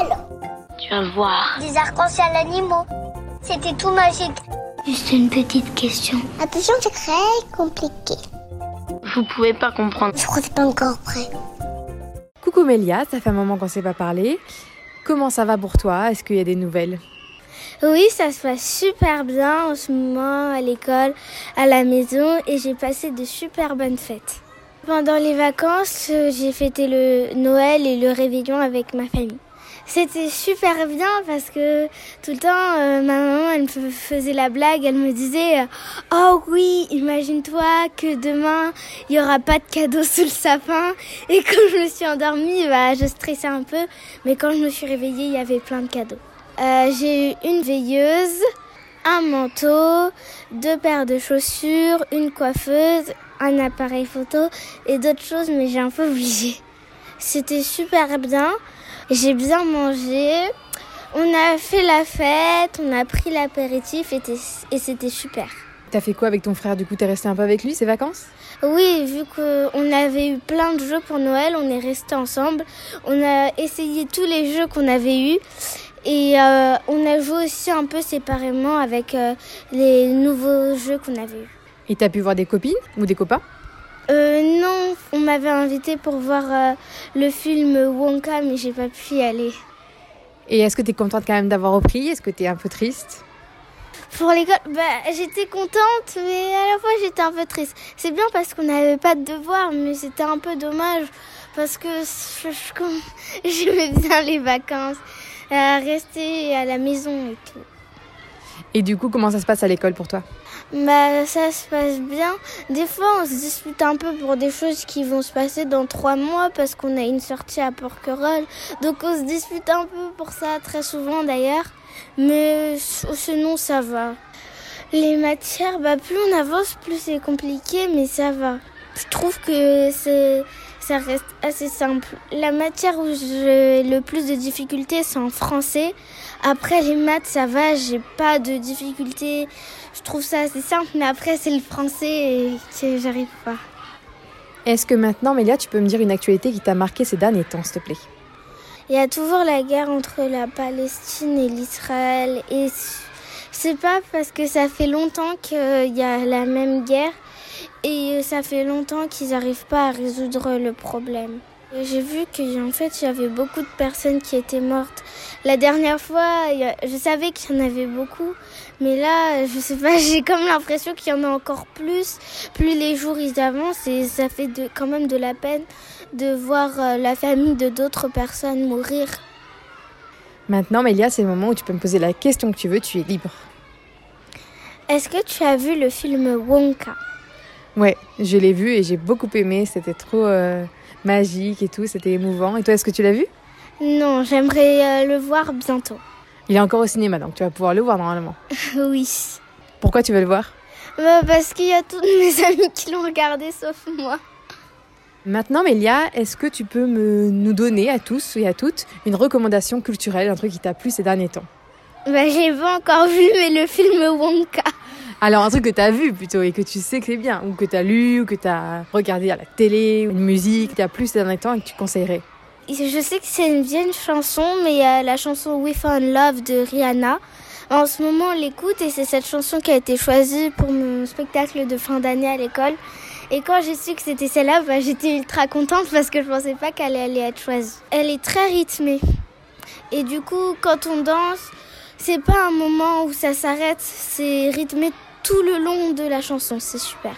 Alors, Tu vas voir. des arcs-en-ciel animaux. C'était tout magique. Juste une petite question. Attention, c'est très compliqué. Vous pouvez pas comprendre. Je crois que c'est pas encore prêt. Coucou Mélia, ça fait un moment qu'on s'est pas parlé. Comment ça va pour toi? Est-ce qu'il y a des nouvelles? Oui, ça se passe super bien en ce moment à l'école, à la maison et j'ai passé de super bonnes fêtes. Pendant les vacances, euh, j'ai fêté le Noël et le réveillon avec ma famille. C'était super bien parce que tout le temps, euh, ma maman, elle me faisait la blague, elle me disait euh, Oh oui, imagine-toi que demain, il n'y aura pas de cadeaux sous le sapin. Et quand je me suis endormie, bah, je stressais un peu, mais quand je me suis réveillée, il y avait plein de cadeaux. Euh, j'ai eu une veilleuse, un manteau, deux paires de chaussures, une coiffeuse, un appareil photo et d'autres choses, mais j'ai un peu oublié. C'était super bien. J'ai bien mangé. On a fait la fête, on a pris l'apéritif et, c'était super. T'as fait quoi avec ton frère Du coup, t'es resté un peu avec lui ces vacances? Oui, vu qu'on avait eu plein de jeux pour Noël, on est restés ensemble. On a essayé tous les jeux qu'on avait eus. Et euh, on a joué aussi un peu séparément avec euh, les nouveaux jeux qu'on avait eus. Et t'as pu voir des copines ou des copains? Euh, non, on m'avait invité pour voir euh, le film Wonka, mais j'ai pas pu y aller. Et est-ce que t'es contente quand même d'avoir repris? Est-ce que t'es un peu triste? Pour l'école, bah, j'étais contente, mais à la fois j'étais un peu triste. C'est bien parce qu'on n'avait pas de devoirs, mais c'était un peu dommage parce que je- je- comme- j'aimais bien les vacances, euh, rester à la maison et tout. Et du coup, comment ça se passe à l'école pour toi Bah, ça se passe bien. Des fois, on se dispute un peu pour des choses qui vont se passer dans trois mois parce qu'on a une sortie à Porquerolles. Donc, on se dispute un peu pour ça, très souvent d'ailleurs. Mais sinon, ça va. Les matières, bah, plus on avance, plus c'est compliqué, mais ça va. Je trouve que c'est, ça reste assez simple. La matière où j'ai le plus de difficultés, c'est en français. Après, les maths, ça va, j'ai pas de difficultés. Je trouve ça assez simple, mais après, c'est le français et que j'arrive pas. Est-ce que maintenant, Mélia, tu peux me dire une actualité qui t'a marqué ces derniers temps, s'il te plaît? Il y a toujours la guerre entre la Palestine et l'Israël. Et c'est pas parce que ça fait longtemps qu'il y a la même guerre et ça fait longtemps qu'ils n'arrivent pas à résoudre le problème. J'ai vu qu'en fait, il y avait beaucoup de personnes qui étaient mortes. La dernière fois, je savais qu'il y en avait beaucoup, mais là, je sais pas, j'ai comme l'impression qu'il y en a encore plus. Plus les jours ils avancent et ça fait de, quand même de la peine de voir euh, la famille de d'autres personnes mourir. Maintenant, Mélia, c'est le moment où tu peux me poser la question que tu veux, tu es libre. Est-ce que tu as vu le film Wonka? Ouais, je l'ai vu et j'ai beaucoup aimé, c'était trop euh, magique et tout, c'était émouvant. Et toi, est-ce que tu l'as vu? Non, j'aimerais euh, le voir bientôt. Il est encore au cinéma, donc tu vas pouvoir le voir normalement. oui. Pourquoi tu veux le voir? Bah, parce qu'il y a tous mes amis qui l'ont regardé sauf moi. Maintenant, Mélia, est-ce que tu peux me, nous donner à tous et à toutes une recommandation culturelle, un truc qui t'a plu ces derniers temps? Bah, j'ai pas encore vu, mais le film Wonka. Alors, un truc que t'as vu plutôt et que tu sais que c'est bien, ou que t'as lu, ou que t'as regardé à la télé, une musique qui t'a plu ces derniers temps et que tu conseillerais. Je sais que c'est une vieille chanson, mais il y a la chanson We Found Love de Rihanna. En ce moment, on l'écoute et c'est cette chanson qui a été choisie pour mon spectacle de fin d'année à l'école. Et quand j'ai su que c'était celle-là, bah, j'étais ultra contente parce que je pensais pas qu'elle allait être choisie. Elle est très rythmée. Et du coup, quand on danse, c'est pas un moment où ça s'arrête, c'est rythmé tout le long de la chanson. C'est super.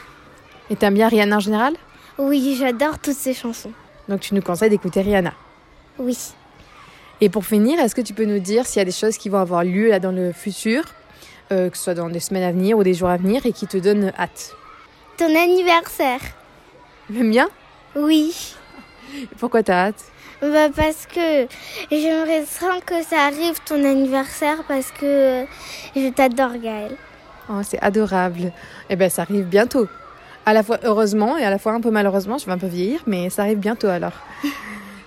Et t'aimes bien Rihanna en général? Oui, j'adore toutes ces chansons. Donc tu nous conseilles d'écouter Rihanna? Oui. Et pour finir, est-ce que tu peux nous dire s'il y a des choses qui vont avoir lieu là dans le futur, euh, que ce soit dans des semaines à venir ou des jours à venir, et qui te donnent hâte? Ton anniversaire Le mien? Oui. Pourquoi t'as hâte? Bah parce que j'aimerais bien que ça arrive ton anniversaire parce que je t'adore Gaël. Oh, c'est adorable. Eh ben, ça arrive bientôt. À la fois heureusement et à la fois un peu malheureusement, je vais un peu vieillir, mais ça arrive bientôt alors.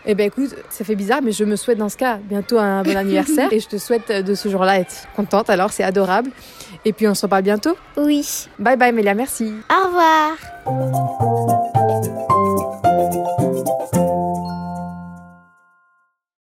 Eh ben écoute, ça fait bizarre, mais je me souhaite dans ce cas bientôt un bon anniversaire et je te souhaite de ce jour-là être contente. Alors c'est adorable. Et puis on se reparle bientôt. Oui. Bye bye Mélia, merci. Au revoir.